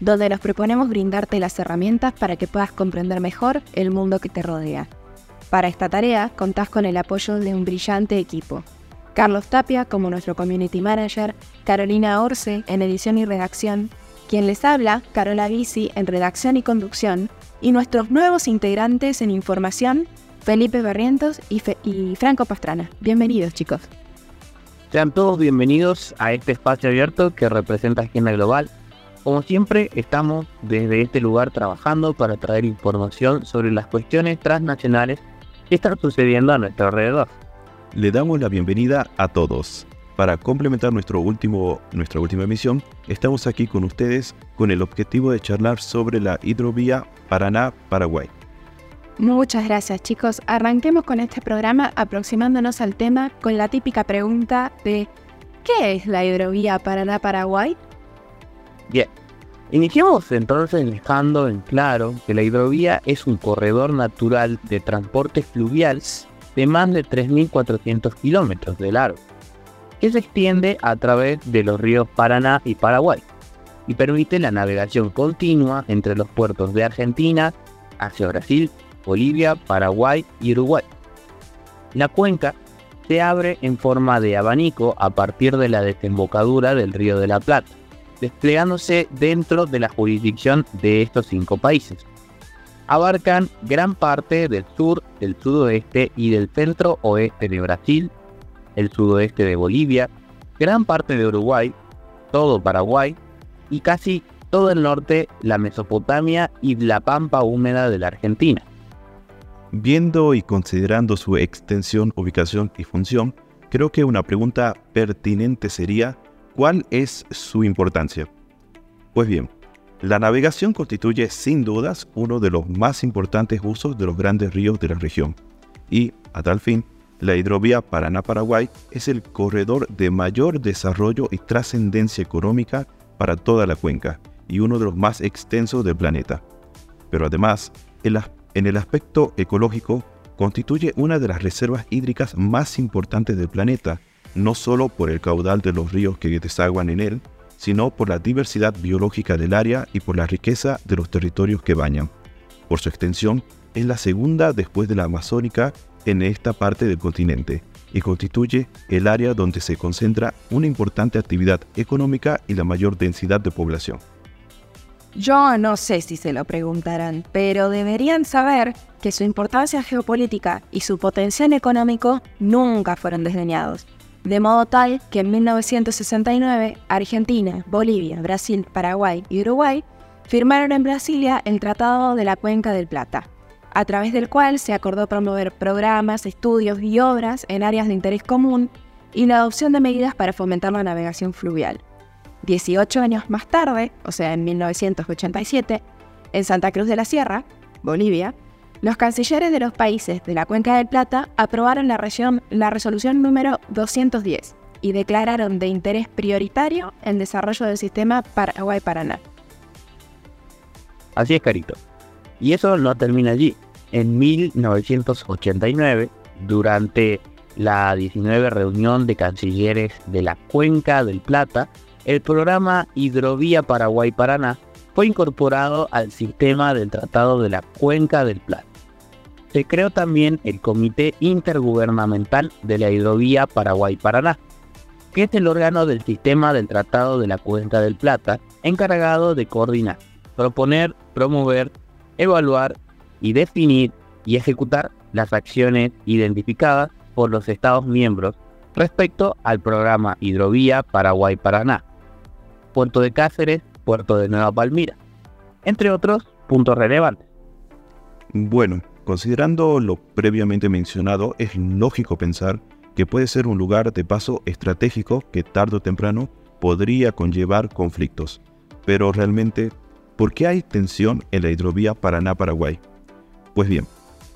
donde nos proponemos brindarte las herramientas para que puedas comprender mejor el mundo que te rodea. Para esta tarea contás con el apoyo de un brillante equipo. Carlos Tapia como nuestro Community Manager, Carolina Orce en edición y redacción, quien les habla, Carola Bici en redacción y conducción, y nuestros nuevos integrantes en información, Felipe Barrientos y, Franco Pastrana. Bienvenidos chicos. Sean todos bienvenidos a este espacio abierto que representa Agenda Global, como siempre, estamos desde este lugar trabajando para traer información sobre las cuestiones transnacionales que están sucediendo a nuestro alrededor. Le damos la bienvenida a todos. Para complementar nuestro último, nuestra última emisión, estamos aquí con ustedes con el objetivo de charlar sobre la hidrovía Paraná-Paraguay. Muchas gracias chicos. Arranquemos con este programa aproximándonos al tema con la típica pregunta de ¿qué es la hidrovía Paraná-Paraguay? Bien, iniciamos entonces dejando en claro que la hidrovía es un corredor natural de transporte fluvial de más de 3.400 kilómetros de largo, que se extiende a través de los ríos Paraná y Paraguay, y permite la navegación continua entre los puertos de Argentina hacia Brasil, Bolivia, Paraguay y Uruguay. La cuenca se abre en forma de abanico a partir de la desembocadura del río de la Plata desplegándose dentro de la jurisdicción de estos cinco países. Abarcan gran parte del sur, del sudoeste y del centro oeste de Brasil, el sudoeste de Bolivia, gran parte de Uruguay, todo Paraguay y casi todo el norte, la Mesopotamia y la pampa húmeda de la Argentina. Viendo y considerando su extensión, ubicación y función, creo que una pregunta pertinente sería ¿Cuál es su importancia? Pues bien, la navegación constituye sin dudas uno de los más importantes usos de los grandes ríos de la región y, a tal fin, la hidrovía Paraná-Paraguay es el corredor de mayor desarrollo y trascendencia económica para toda la cuenca y uno de los más extensos del planeta. Pero además, en el aspecto ecológico, constituye una de las reservas hídricas más importantes del planeta no solo por el caudal de los ríos que desaguan en él, sino por la diversidad biológica del área y por la riqueza de los territorios que bañan. Por su extensión, es la segunda después de la amazónica en esta parte del continente y constituye el área donde se concentra una importante actividad económica y la mayor densidad de población. Yo no sé si se lo preguntarán, pero deberían saber que su importancia geopolítica y su potencial económico nunca fueron desdeñados de modo tal que en 1969 Argentina, Bolivia, Brasil, Paraguay y Uruguay firmaron en Brasilia el Tratado de la Cuenca del Plata, a través del cual se acordó promover programas, estudios y obras en áreas de interés común y la adopción de medidas para fomentar la navegación fluvial. 18 años más tarde, o sea en 1987, en Santa Cruz de la Sierra, Bolivia, los cancilleres de los países de la Cuenca del Plata aprobaron la, la resolución número 210 y declararon de interés prioritario el desarrollo del sistema Paraguay-Paraná. Así es, Carito. Y eso no termina allí. En 1989, durante la 19 reunión de cancilleres de la Cuenca del Plata, el programa Hidrovía Paraguay-Paraná fue incorporado al sistema del Tratado de la Cuenca del Plata. Se creó también el Comité Intergubernamental de la Hidrovía Paraguay-Paraná, que es el órgano del sistema del Tratado de la Cuenca del Plata, encargado de coordinar, proponer, promover, evaluar y definir y ejecutar las acciones identificadas por los Estados miembros respecto al programa Hidrovía Paraguay-Paraná, Puerto de Cáceres puerto de Nueva Palmira, entre otros puntos relevantes. Bueno, considerando lo previamente mencionado, es lógico pensar que puede ser un lugar de paso estratégico que tarde o temprano podría conllevar conflictos. Pero realmente, ¿por qué hay tensión en la hidrovía Paraná-Paraguay? Pues bien,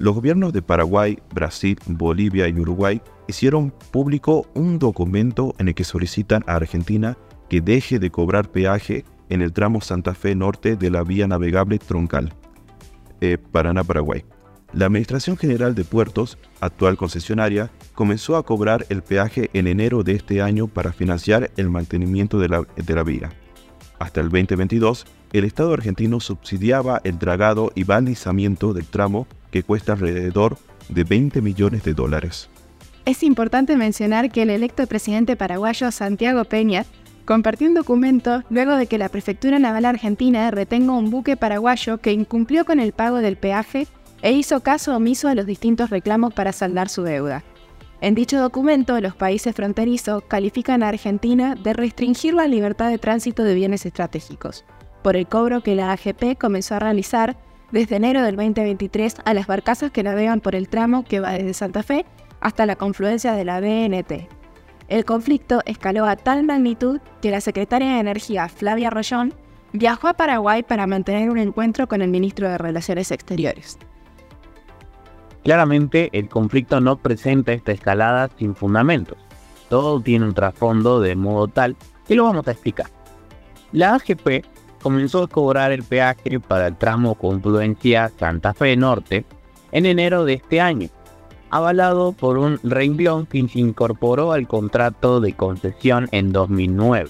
los gobiernos de Paraguay, Brasil, Bolivia y Uruguay hicieron público un documento en el que solicitan a Argentina que deje de cobrar peaje en el tramo Santa Fe Norte de la vía navegable troncal, eh, Paraná-Paraguay. La Administración General de Puertos, actual concesionaria, comenzó a cobrar el peaje en enero de este año para financiar el mantenimiento de la, vía. Hasta el 2022, el Estado argentino subsidiaba el dragado y balizamiento del tramo que cuesta alrededor de 20 millones de dólares. Es importante mencionar que el electo presidente paraguayo Santiago Peña compartió un documento luego de que la Prefectura Naval Argentina retenga un buque paraguayo que incumplió con el pago del peaje e hizo caso omiso a los distintos reclamos para saldar su deuda. En dicho documento, los países fronterizos califican a Argentina de restringir la libertad de tránsito de bienes estratégicos, por el cobro que la AGP comenzó a realizar desde enero del 2023 a las barcazas que navegan por el tramo que va desde Santa Fe hasta la confluencia de la BNT. El conflicto escaló a tal magnitud que la secretaria de Energía, Flavia Rollón, viajó a Paraguay para mantener un encuentro con el ministro de Relaciones Exteriores. Claramente, el conflicto no presenta esta escalada sin fundamentos. Todo tiene un trasfondo de modo tal que lo vamos a explicar. La AGP comenzó a cobrar el peaje para el tramo confluencia Santa Fe Norte en enero de este año, avalado por un renglón que se incorporó al contrato de concesión en 2009.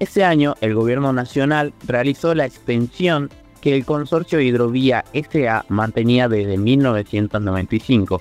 Ese año, el gobierno nacional realizó la extensión que el consorcio Hidrovía SA mantenía desde 1995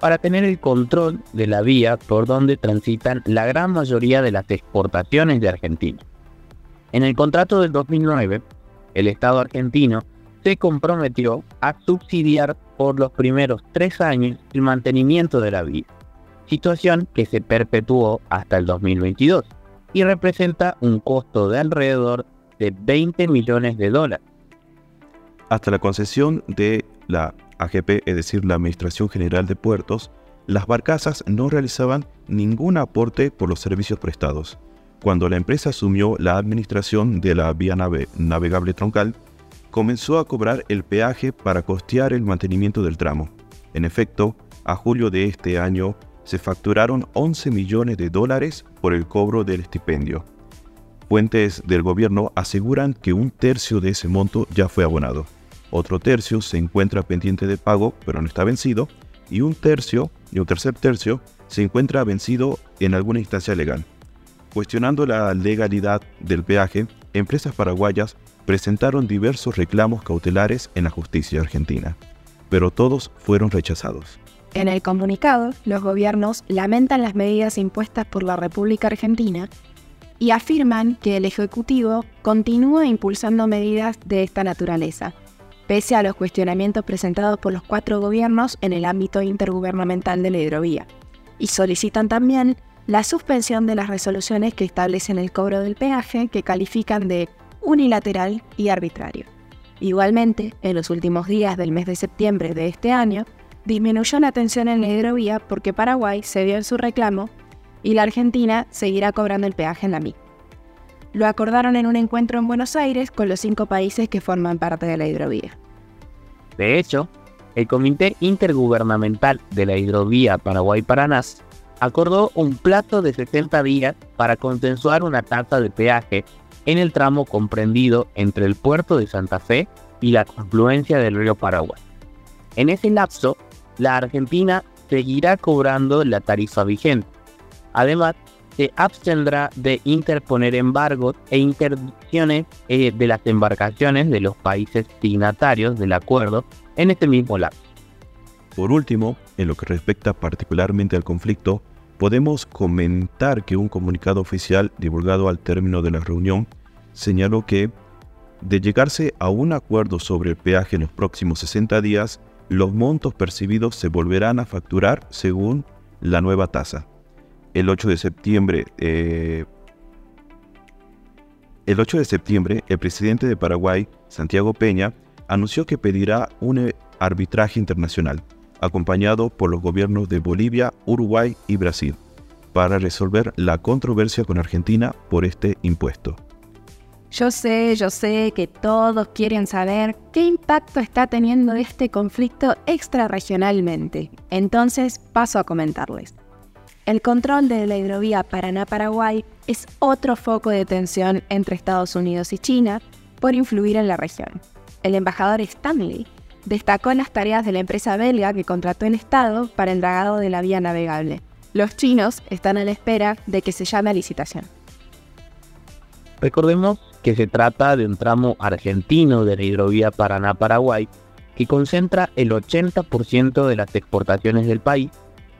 para tener el control de la vía por donde transitan la gran mayoría de las exportaciones de Argentina. En el contrato del 2009, el Estado argentino se comprometió a subsidiar por los primeros tres años el mantenimiento de la vía, situación que se perpetuó hasta el 2022 y representa un costo de alrededor de 20 millones de dólares. Hasta la concesión de la AGP, es decir, la Administración General de Puertos, las barcazas no realizaban ningún aporte por los servicios prestados. Cuando la empresa asumió la administración de la vía navegable troncal, comenzó a cobrar el peaje para costear el mantenimiento del tramo. En efecto, a julio de este año se facturaron 11 millones de dólares por el cobro del estipendio. Fuentes del gobierno aseguran que un tercio de ese monto ya fue abonado, otro tercio se encuentra pendiente de pago pero no está vencido, y un tercio y un tercer tercio se encuentra vencido en alguna instancia legal. Cuestionando la legalidad del peaje, empresas paraguayas presentaron diversos reclamos cautelares en la justicia argentina, pero todos fueron rechazados. En el comunicado, los gobiernos lamentan las medidas impuestas por la República Argentina y afirman que el Ejecutivo continúa impulsando medidas de esta naturaleza, pese a los cuestionamientos presentados por los cuatro gobiernos en el ámbito intergubernamental de la hidrovía, y solicitan también la suspensión de las resoluciones que establecen el cobro del peaje que califican de unilateral y arbitrario. Igualmente, en los últimos días del mes de septiembre de este año, disminuyó la tensión en la hidrovía porque Paraguay cedió en su reclamo y la Argentina seguirá cobrando el peaje en la misma. Lo acordaron en un encuentro en Buenos Aires con los cinco países que forman parte de la hidrovía. De hecho, el Comité Intergubernamental de la Hidrovía Paraguay-Paranás acordó un plazo de 60 días para consensuar una tasa de peaje en el tramo comprendido entre el puerto de Santa Fe y la confluencia del río Paraguay. En ese lapso, la Argentina seguirá cobrando la tarifa vigente. Además, se abstendrá de interponer embargos e interdicciones eh, de las embarcaciones de los países signatarios del acuerdo en este mismo lapso. Por último, en lo que respecta particularmente al conflicto, podemos comentar que un comunicado oficial divulgado al término de la reunión señaló que, de llegarse a un acuerdo sobre el peaje en los próximos 60 días, los montos percibidos se volverán a facturar según la nueva tasa. El 8 de septiembre, eh, el 8 de septiembre, el presidente de Paraguay, Santiago Peña, anunció que pedirá un arbitraje internacional acompañado por los gobiernos de Bolivia, Uruguay y Brasil, para resolver la controversia con Argentina por este impuesto. Yo sé, yo sé que todos quieren saber qué impacto está teniendo este conflicto extrarregionalmente. Entonces paso a comentarles. El control de la hidrovía Paraná-Paraguay es otro foco de tensión entre Estados Unidos y China por influir en la región. El embajador Stanley destacó las tareas de la empresa belga que contrató el Estado para el dragado de la vía navegable. Los chinos están a la espera de que se llame a licitación. Recordemos que se trata de un tramo argentino de la hidrovía Paraná-Paraguay que concentra el 80% de las exportaciones del país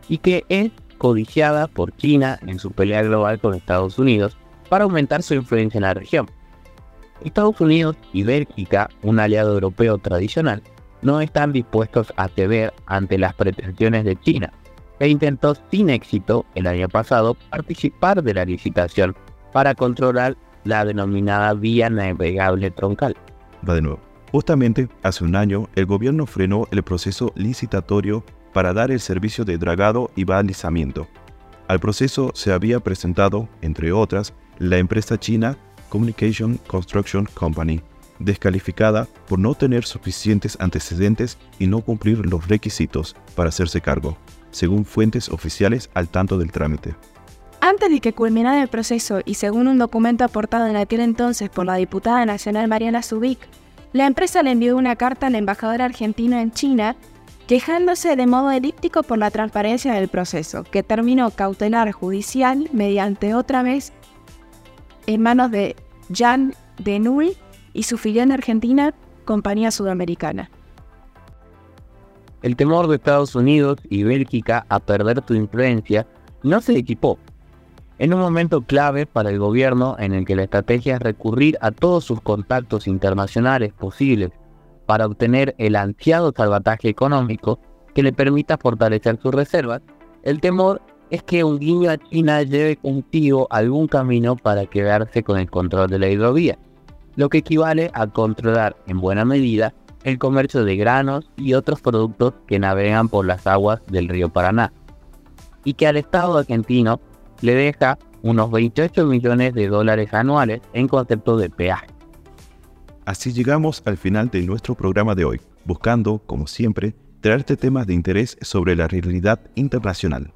y que es codiciada por China en su pelea global con Estados Unidos para aumentar su influencia en la región. Estados Unidos y Bélgica, un aliado europeo tradicional, no están dispuestos a ceder ante las pretensiones de China, e intentó sin éxito el año pasado participar de la licitación para controlar la denominada vía navegable troncal. Va de nuevo. Justamente hace un año el gobierno frenó el proceso licitatorio para dar el servicio de dragado y balizamiento. Al proceso se había presentado, entre otras, la empresa china Communication Construction Company, descalificada por no tener suficientes antecedentes y no cumplir los requisitos para hacerse cargo, según fuentes oficiales al tanto del trámite. Antes de que culminara el proceso y según un documento aportado en aquel entonces por la diputada nacional Mariana Zubik, la empresa le envió una carta al embajador argentino en China quejándose de modo elíptico por la transparencia del proceso, que terminó cautelar judicial mediante otra vez en manos de Jan Denui y su filial en Argentina, Compañía Sudamericana. El temor de Estados Unidos y Bélgica a perder su influencia no se equipó. En un momento clave para el gobierno en el que la estrategia es recurrir a todos sus contactos internacionales posibles para obtener el ansiado salvataje económico que le permita fortalecer sus reservas, el temor es que un guiño a China lleve contigo algún camino para quedarse con el control de la hidrovía, lo que equivale a controlar en buena medida el comercio de granos y otros productos que navegan por las aguas del río Paraná, y que al Estado argentino le deja unos 28 millones de dólares anuales en concepto de peaje. Así llegamos al final de nuestro programa de hoy, buscando, como siempre, traerte temas de interés sobre la realidad internacional.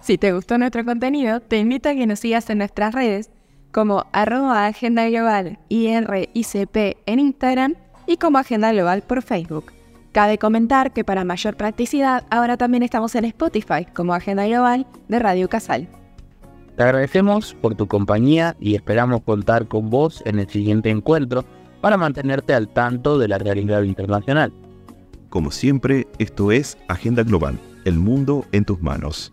Si te gustó nuestro contenido, te invito a que nos sigas en nuestras redes como arroba Agenda Global IRICP en Instagram y como Agenda Global por Facebook. Cabe comentar que para mayor practicidad ahora también estamos en Spotify como Agenda Global de Radio Casal. Te agradecemos por tu compañía y esperamos contar con vos en el siguiente encuentro para mantenerte al tanto de la realidad internacional. Como siempre, esto es Agenda Global, el mundo en tus manos.